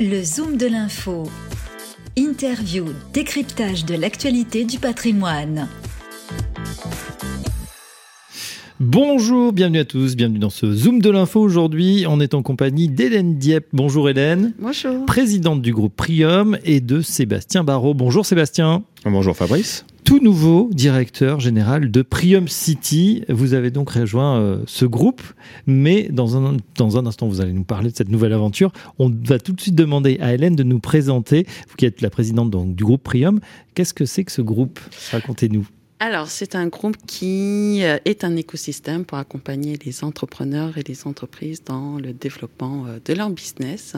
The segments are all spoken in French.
Le Zoom de l'info. Interview, décryptage de l'actualité du patrimoine. Bonjour, bienvenue à tous, bienvenue dans ce Zoom de l'info. Aujourd'hui, on est en compagnie d'Hélène Dieppe. Bonjour Hélène. Bonjour. Présidente du groupe Prium et de Sébastien Barrault. Bonjour Sébastien. Bonjour Fabrice. Tout nouveau directeur général de Prium City. Vous avez donc rejoint euh, ce groupe, mais dans un, instant, vous allez nous parler de cette nouvelle aventure. On va tout de suite demander à Hélène de nous présenter, vous qui êtes la présidente du groupe Prium. Qu'est-ce que c'est que ce groupe? Racontez-nous. Alors, c'est un groupe qui euh, est un écosystème pour accompagner les entrepreneurs et les entreprises dans le développement euh, de leur business.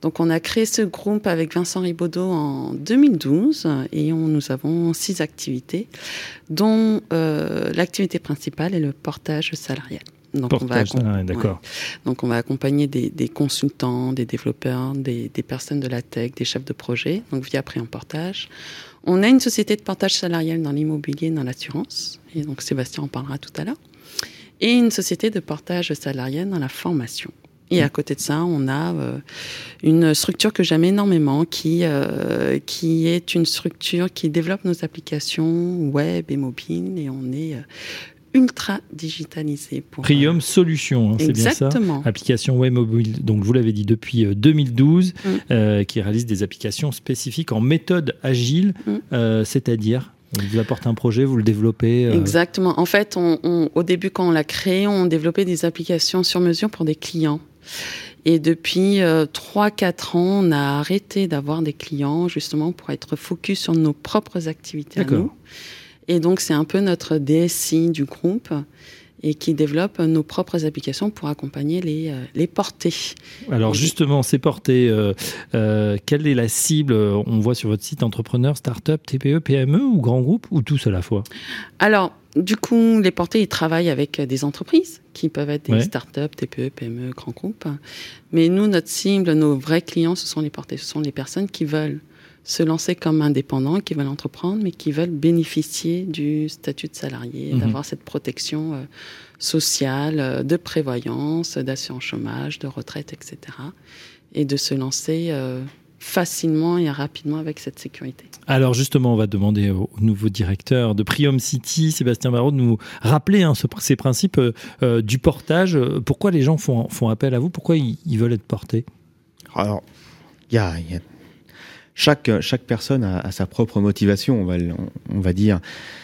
Donc, on a créé ce groupe avec Vincent Ribaudot en 2012 et on, nous avons six activités, dont euh, l'activité principale est le portage salarial. Donc on, va d'accord. Donc on va accompagner des, des consultants, des développeurs, des, des, personnes de la tech, des chefs de projet, donc via Prix en Portage. On a une société de portage salarial dans l'immobilier, dans l'assurance, et donc Sébastien en parlera tout à l'heure, et une société de portage salarial dans la formation. Et à côté de ça, on a euh, une structure que j'aime énormément, qui, euh, qui est une structure qui développe nos applications web et mobiles, et on est euh, ultra digitalisé. Pour, Prium Solutions, hein, c'est bien ça Application web mobile, donc vous l'avez dit depuis 2012, mm. euh, qui réalise des applications spécifiques en méthode agile, mm. euh, c'est-à-dire vous apporte un projet, vous le développez euh... Exactement. En fait, on, on, au début, quand on l'a créé, on développait des applications sur mesure pour des clients. Et depuis euh, 3-4 ans, on a arrêté d'avoir des clients justement pour être focus sur nos propres activités à nous. Et donc, c'est un peu notre DSI du groupe et qui développe nos propres applications pour accompagner les, euh, les portées. Alors justement, ces portées, euh, euh, quelle est la cible On voit sur votre site entrepreneur, start-up, TPE, PME ou grand groupe ou tous à la fois? Alors, du coup, les portées, ils travaillent avec des entreprises qui peuvent être des ouais. start-up, TPE, PME, grands groupes. Mais nous, notre cible, nos vrais clients, ce sont les portées, ce sont les personnes qui veulent se lancer comme indépendants, qui veulent entreprendre, mais qui veulent bénéficier du statut de salarié, mmh. d'avoir cette protection euh, sociale, euh, de prévoyance, d'assurance chômage, de retraite, etc. Et de se lancer euh, facilement et rapidement avec cette sécurité. Alors justement, on va demander au nouveau directeur de Prium City, Sébastien Barraud, de nous rappeler hein, ce, ces principes euh, du portage. Pourquoi les gens font, font appel à vous? Pourquoi ils, ils veulent être portés? Alors, il y a, y a chaque, chaque personne a, a, sa propre motivation, on va, on, va dire.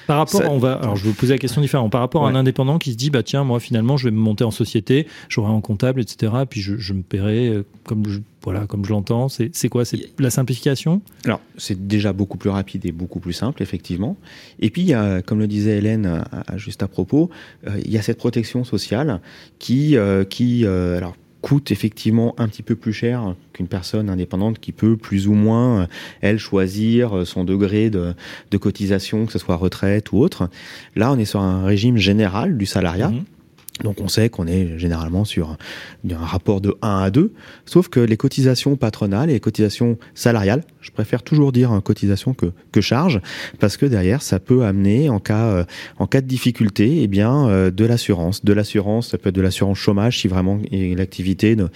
Par rapport, Ça, on va, alors je vais vous poser la question différente. Par rapport ouais. à un indépendant qui se dit, bah tiens, moi finalement, je vais me monter en société, j'aurai un comptable, etc. Puis je, je me paierai euh, comme je, voilà, comme je l'entends. C'est quoi? C'est la simplification? Alors, c'est déjà beaucoup plus rapide et beaucoup plus simple, effectivement. Et puis, il y a, comme le disait Hélène à, à, juste à propos, euh, il y a cette protection sociale qui, euh, qui euh, alors coûte effectivement un petit peu plus cher qu'une personne indépendante qui peut plus ou moins, elle, choisir son degré de, de cotisation, que ce soit retraite ou autre. Là, on est sur un régime général du salariat. Mmh. Donc on sait qu'on est généralement sur un rapport de 1 à 2, sauf que les cotisations patronales et les cotisations salariales, je préfère toujours dire hein, cotisation que, que charge, parce que derrière ça peut amener en cas, euh, en cas de difficulté eh bien, euh, de l'assurance. De l'assurance, ça peut être de l'assurance chômage si vraiment l'activité ne,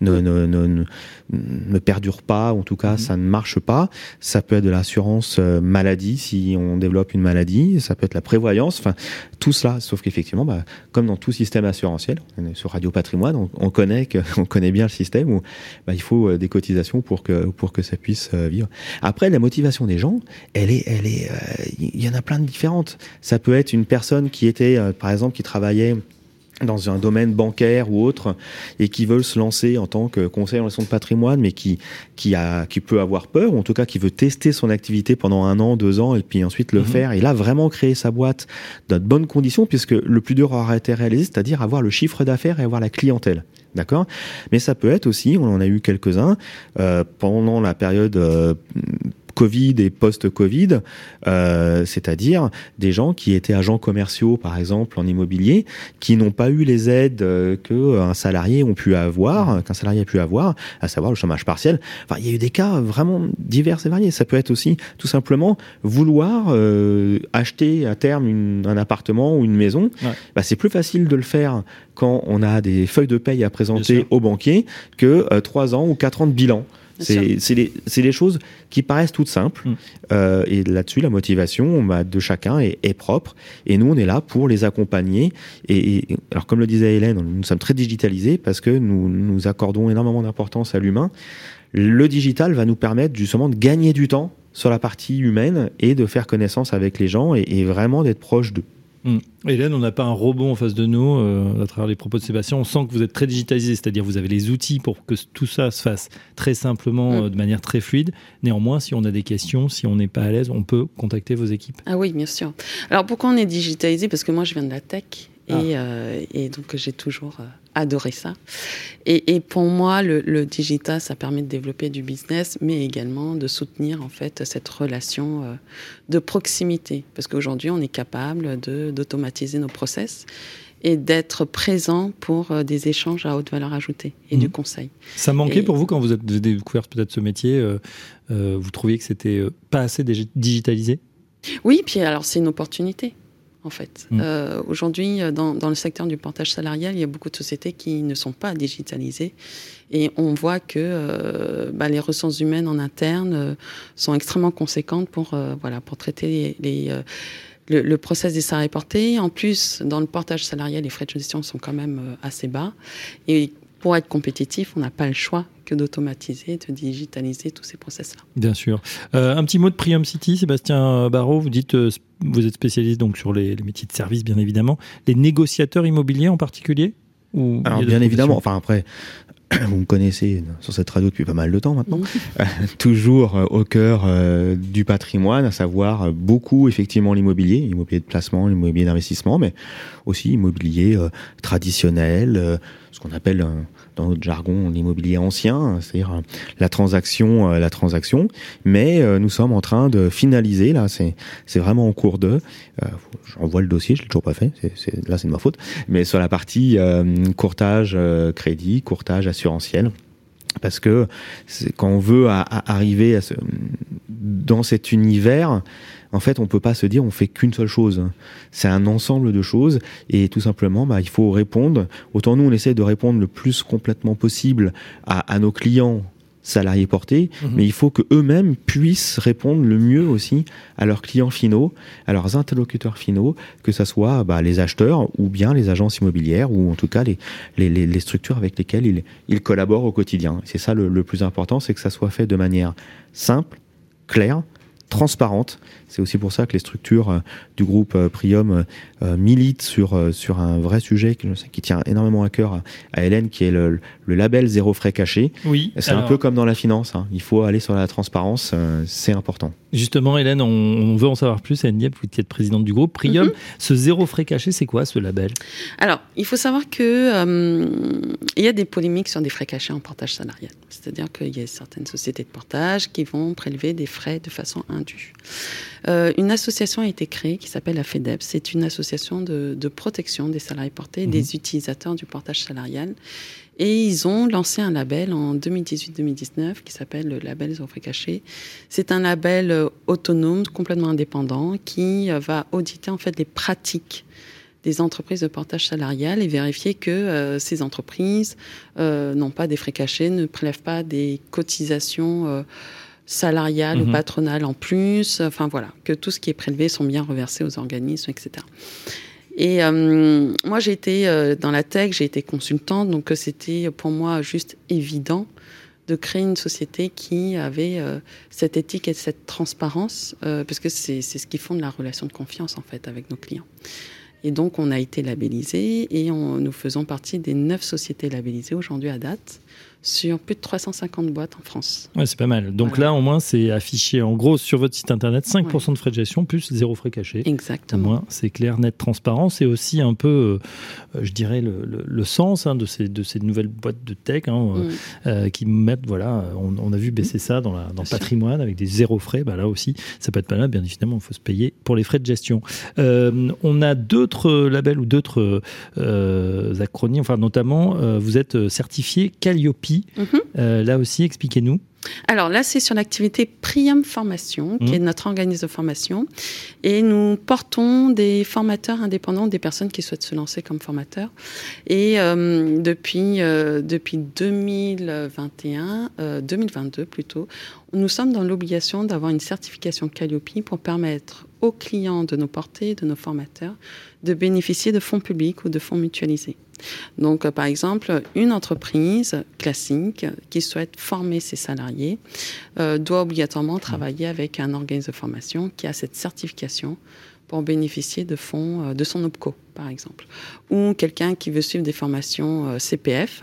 ne, ne, ne, ne perdure pas, en tout cas mmh. ça ne marche pas. Ça peut être de l'assurance euh, maladie si on développe une maladie, ça peut être la prévoyance, enfin tout cela, sauf qu'effectivement, bah, comme dans tout système assurantiel. On est sur Radio Patrimoine, on, on connaît que, on connaît bien le système où bah, il faut des cotisations pour que pour que ça puisse vivre. Après, la motivation des gens, elle est, elle est, il euh, y en a plein de différentes. Ça peut être une personne qui était, euh, par exemple, qui travaillait dans un domaine bancaire ou autre et qui veulent se lancer en tant que conseiller en gestion de patrimoine mais qui qui a qui peut avoir peur ou en tout cas qui veut tester son activité pendant un an deux ans et puis ensuite le mmh. faire et là vraiment créer sa boîte dans de bonnes conditions puisque le plus dur aura été réalisé c'est-à-dire avoir le chiffre d'affaires et avoir la clientèle d'accord? Mais ça peut être aussi on en a eu quelques-uns euh, pendant la période euh, Covid et post-Covid, euh, c'est-à-dire des gens qui étaient agents commerciaux, par exemple, en immobilier, qui n'ont pas eu les aides euh, qu'un salarié ont pu avoir, qu'un salarié a pu avoir, à savoir le chômage partiel. Enfin, il y a eu des cas vraiment divers et variés. Ça peut être aussi tout simplement vouloir euh, acheter à terme une, un appartement ou une maison. Ouais. Bah, c'est plus facile de le faire quand on a des feuilles de paye à présenter au banquier que euh, trois ans ou quatre ans de bilan. C'est des, choses qui paraissent toutes simples. Mm. Euh, et là-dessus, la motivation bah, de chacun est, propre. Et nous, on est là pour les accompagner. Et, alors, comme le disait Hélène, nous sommes très digitalisés parce que nous, nous accordons énormément d'importance à l'humain. Le digital va nous permettre justement de gagner du temps sur la partie humaine et de faire connaissance avec les gens et vraiment d'être proche d'eux. Mmh. Hélène, on n'a pas un robot en face de nous euh, à travers les propos de Sébastien. On sent que vous êtes très digitalisé, c'est-à-dire vous avez les outils pour que tout ça se fasse très simplement, mm. euh, de manière très fluide. Néanmoins, si on a des questions, si on n'est pas à l'aise, on peut contacter vos équipes. Ah oui, bien sûr. Alors pourquoi on est digitalisé? Parce que moi, je viens de la tech ah. Euh, et, donc j'ai toujours euh, adoré ça. Et, pour moi, le, digital, ça permet de développer du business, mais également de soutenir en fait cette relation euh, de proximité. Parce qu'aujourd'hui, on est capable d'automatiser nos process et d'être présent pour des échanges à haute valeur ajoutée et du mmh. conseil. Ça manquait pour vous quand vous avez découvert peut-être ce métier Vous trouviez que c'était pas assez digitalisé? Oui, puis alors c'est une opportunité en fait. Mm. Euh, aujourd'hui, euh, dans, le secteur du portage salarial, il y a beaucoup de sociétés qui ne sont pas digitalisées. Et on voit que euh, bah, les ressources humaines en interne sont extrêmement conséquentes pour, voilà, pour traiter les, le, le, process des salariés portés. En plus, dans le portage salarial, les frais de gestion sont quand même assez bas. Et pour être compétitif, on n'a pas le choix que d'automatiser, de digitaliser tous ces process-là. Bien sûr. Euh, un petit mot de Prium City, Sébastien Barrault, vous dites, euh, vous êtes spécialiste donc sur les, métiers de service, bien évidemment. Les négociateurs immobiliers en particulier ou Alors bien évidemment, enfin après, vous me connaissez sur cette radio depuis pas mal de temps maintenant, toujours euh, au cœur du patrimoine, à savoir beaucoup effectivement l'immobilier, l'immobilier de placement, l'immobilier d'investissement, mais aussi immobilier traditionnel, ce qu'on appelle dans notre jargon l'immobilier ancien, c'est-à-dire euh, la transaction, euh, la transaction. Mais euh, nous sommes en train de finaliser là, c'est vraiment en cours de. J'envoie le dossier, je l'ai toujours pas fait. Là, c'est de ma faute. Mais sur la partie courtage crédit, courtage assurantiel parce que quand on veut arriver dans cet univers, en fait, on peut pas se dire on fait qu'une seule chose. C'est un ensemble de choses et tout simplement, bah, il faut répondre. Autant nous, on essaie de répondre le plus complètement possible à, nos clients salariés portés, mhm. mais il faut que eux-mêmes puissent répondre le mieux aussi à leurs clients finaux, à leurs interlocuteurs finaux, que ce soit bah, les acheteurs ou bien les agences immobilières ou en tout cas les, les, structures avec lesquelles ils, ils collaborent au quotidien. C'est ça le, le plus important, c'est que ça soit fait de manière simple, claire, transparente. C'est aussi pour ça que les structures euh, du groupe euh, Prium euh, militent sur, sur un vrai sujet qui, qui tient énormément à cœur à, Hélène, qui est le, label zéro frais caché. Oui. C'est un peu comme dans la finance. Hein. Il faut aller sur la transparence, c'est important. Justement, Hélène, on, veut en savoir plus. Hélène Diep, vous êtes présidente du groupe Prium. Mhm. Ce zéro frais caché, c'est quoi ce label? Alors, il faut savoir que il y a des polémiques sur des frais cachés en portage salarial. C'est-à-dire qu'il y a certaines sociétés de portage qui vont prélever des frais de façon Euh, une association a été créée qui s'appelle la FEDEP. C'est une association de, protection des salariés portés, des mhm. utilisateurs du portage salarial. Et ils ont lancé un label en 2018-2019 qui s'appelle le label Zéro Frais Caché. C'est un label euh, autonome, complètement indépendant, qui euh, va auditer en fait les pratiques des entreprises de portage salarial et vérifier que euh, ces entreprises euh, n'ont pas des frais cachés, ne prélèvent pas des cotisations euh, salariales ou mhm. patronales en plus. Enfin voilà, que tout ce qui est prélevé sont bien reversés aux organismes, etc. Et moi, j'ai été dans la tech, j'ai été consultante, donc c'était pour moi juste évident de créer une société qui avait cette éthique et cette transparence, parce que c'est ce qui fonde la relation de confiance en fait avec nos clients. Et donc, on a été labellisé et nous faisons partie des neuf sociétés labellisées aujourd'hui à date sur plus de 350 boîtes en France. Ouais, c'est pas mal. Donc là, au moins, c'est affiché en gros sur votre site internet 5% de frais de gestion plus zéro frais cachés. Exactement. Au moins, c'est clair, net, transparent. C'est aussi un peu, euh, je dirais, le, sens hein, de, ces, de ces nouvelles boîtes de tech hein, euh, mm. euh, qui mettent, voilà, on, a vu baisser mm. ça dans, la, dans le patrimoine avec des zéro frais. Bah, là aussi, ça peut être pas mal. Bien évidemment, il faut se payer pour les frais de gestion. on a d'autres labels ou d'autres acronymes, enfin, notamment, vous êtes certifié Calliope Mhm. Euh, là aussi, expliquez-nous. alors là, c'est sur l'activité Priam Formation, qui Mmh. est notre organisme de formation. Et nous portons des formateurs indépendants, des personnes qui souhaitent se lancer comme formateurs. Et euh, depuis, euh, depuis 2021, euh, 2022 plutôt, nous sommes dans l'obligation d'avoir une certification Calliope pour permettre aux clients de nos portées, de nos formateurs, de bénéficier de fonds publics ou de fonds mutualisés. Donc, euh, par exemple, une entreprise classique qui souhaite former ses salariés euh, doit obligatoirement travailler avec un organisme de formation qui a cette certification pour bénéficier de fonds euh, de son OPCO, par exemple. Ou quelqu'un qui veut suivre des formations euh, CPF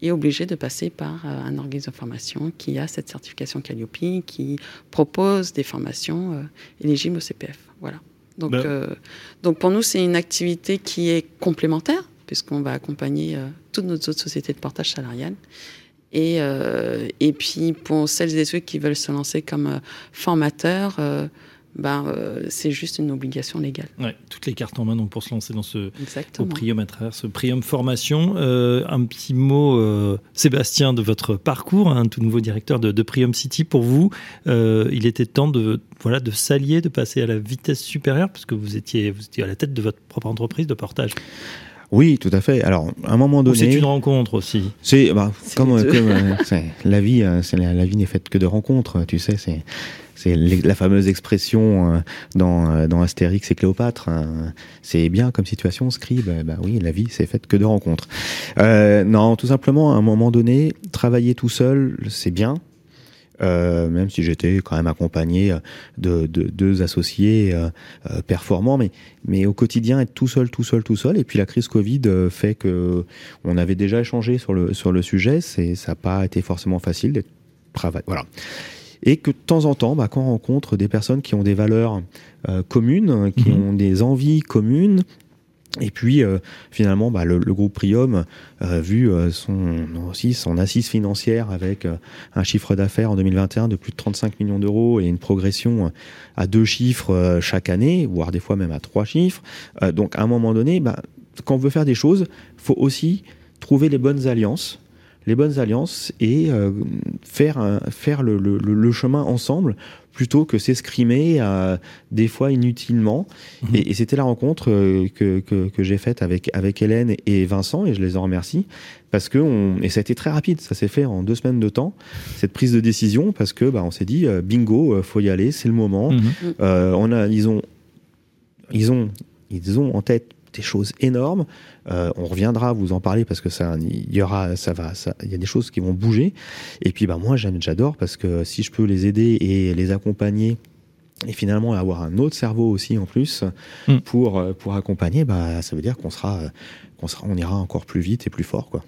est obligé de passer par un organisme de formation qui a cette certification Calliope, qui propose des formations éligibles au CPF. Voilà. Donc, Ben- euh, donc pour nous, c'est une activité qui est complémentaire, puisqu'on va accompagner euh, toutes nos autres sociétés de portage salarial. Et, euh, et puis pour celles et ceux qui veulent se lancer comme euh, formateurs, ben, euh, c'est juste une obligation légale. Ouais, toutes les cartes en main donc, pour se lancer dans ce au. Prium à travers ce Prium Formation. Euh, un petit mot, euh, Sébastien, de votre parcours, un tout nouveau directeur de, de Prium City. Pour vous, il était temps de, voilà, de s'allier, de passer à la vitesse supérieure, parce que vous étiez, vous étiez à la tête de votre propre entreprise de portage. Oui, tout à fait. Alors, à un moment Ou c'est donné, une rencontre aussi. c'est bah, comme, comme euh, c'est- la vie, euh, c'est la, la vie n'est faite que de rencontres. Tu sais, c'est c'est la fameuse expression euh, dans euh, dans Astérix et Cléopâtre. hein. c'est bien comme situation, scribe. Bah oui, la vie c'est faite que de rencontres. Euh, non, tout simplement, à un moment donné, travailler tout seul, c'est bien. Euh, même si j'étais quand même accompagné de, de deux associés euh, euh, performants, mais mais au quotidien être tout seul, tout seul, tout seul. Et puis la crise Covid euh, fait que on avait déjà échangé sur le sur le sujet. C'est ça n'a pas été forcément facile d'être travail. Voilà. Et que de temps en temps, bah, quand on rencontre des personnes qui ont des valeurs euh, communes, qui Mhm. ont des envies communes, et puis euh, finalement, bah, le, groupe Prium, euh, vu euh, son aussi son assise financière avec euh, un chiffre d'affaires en 2021 de plus de 35 millions d'euros et une progression à deux chiffres chaque année, voire des fois même à trois chiffres. Donc à un moment donné, bah, quand on veut faire des choses, faut aussi trouver les bonnes alliances les bonnes alliances et euh, faire, un- faire le, le- le- le chemin ensemble plutôt que s'escrimer euh, des fois inutilement. Mhm. Et, et c'était la rencontre euh, que, que, que j'ai faite avec, avec Hélène et Vincent, et je les en remercie, parce que on, et ça a été très rapide, ça s'est fait en deux semaines de temps, cette prise de décision, parce que bah, on s'est dit, bingo, faut y aller, c'est le moment. Mhm. Euh, on a, ils ont, ils ont, ils ont en tête des choses énormes. Euh, on reviendra vous en parler parce que ça, il y aura, ça va, il y a des choses qui vont bouger. Et puis, bah moi, j'adore parce que si je peux les aider et les accompagner. Et finalement avoir un autre cerveau aussi en plus Mm. pour euh, pour accompagner, bah ça veut dire qu'on sera euh, qu'on sera on ira encore plus vite et plus fort quoi.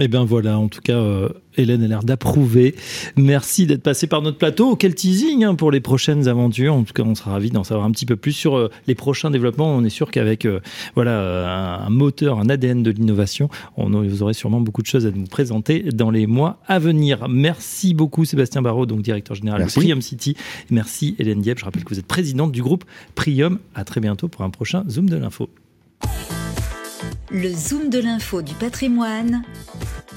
Eh bien voilà, en tout cas, euh, Hélène a l'air d'approuver. Merci d'être passée par notre plateau. Quel teasing hein, pour les prochaines aventures. En tout cas, on sera ravis d'en savoir un petit peu plus sur euh, les prochains développements. On est sûr qu'avec euh, voilà euh, un, un moteur, un ADN de l'innovation, on vous aurez sûrement beaucoup de choses à nous présenter dans les mois à venir. Merci beaucoup Sébastien Barraud, donc directeur général Merci. de Prium City. Merci Hélène Dieppe. Je rappelle que vous êtes présidente du groupe Prium. À très bientôt pour un prochain Zoom de l'info. Le Zoom de l'info du patrimoine,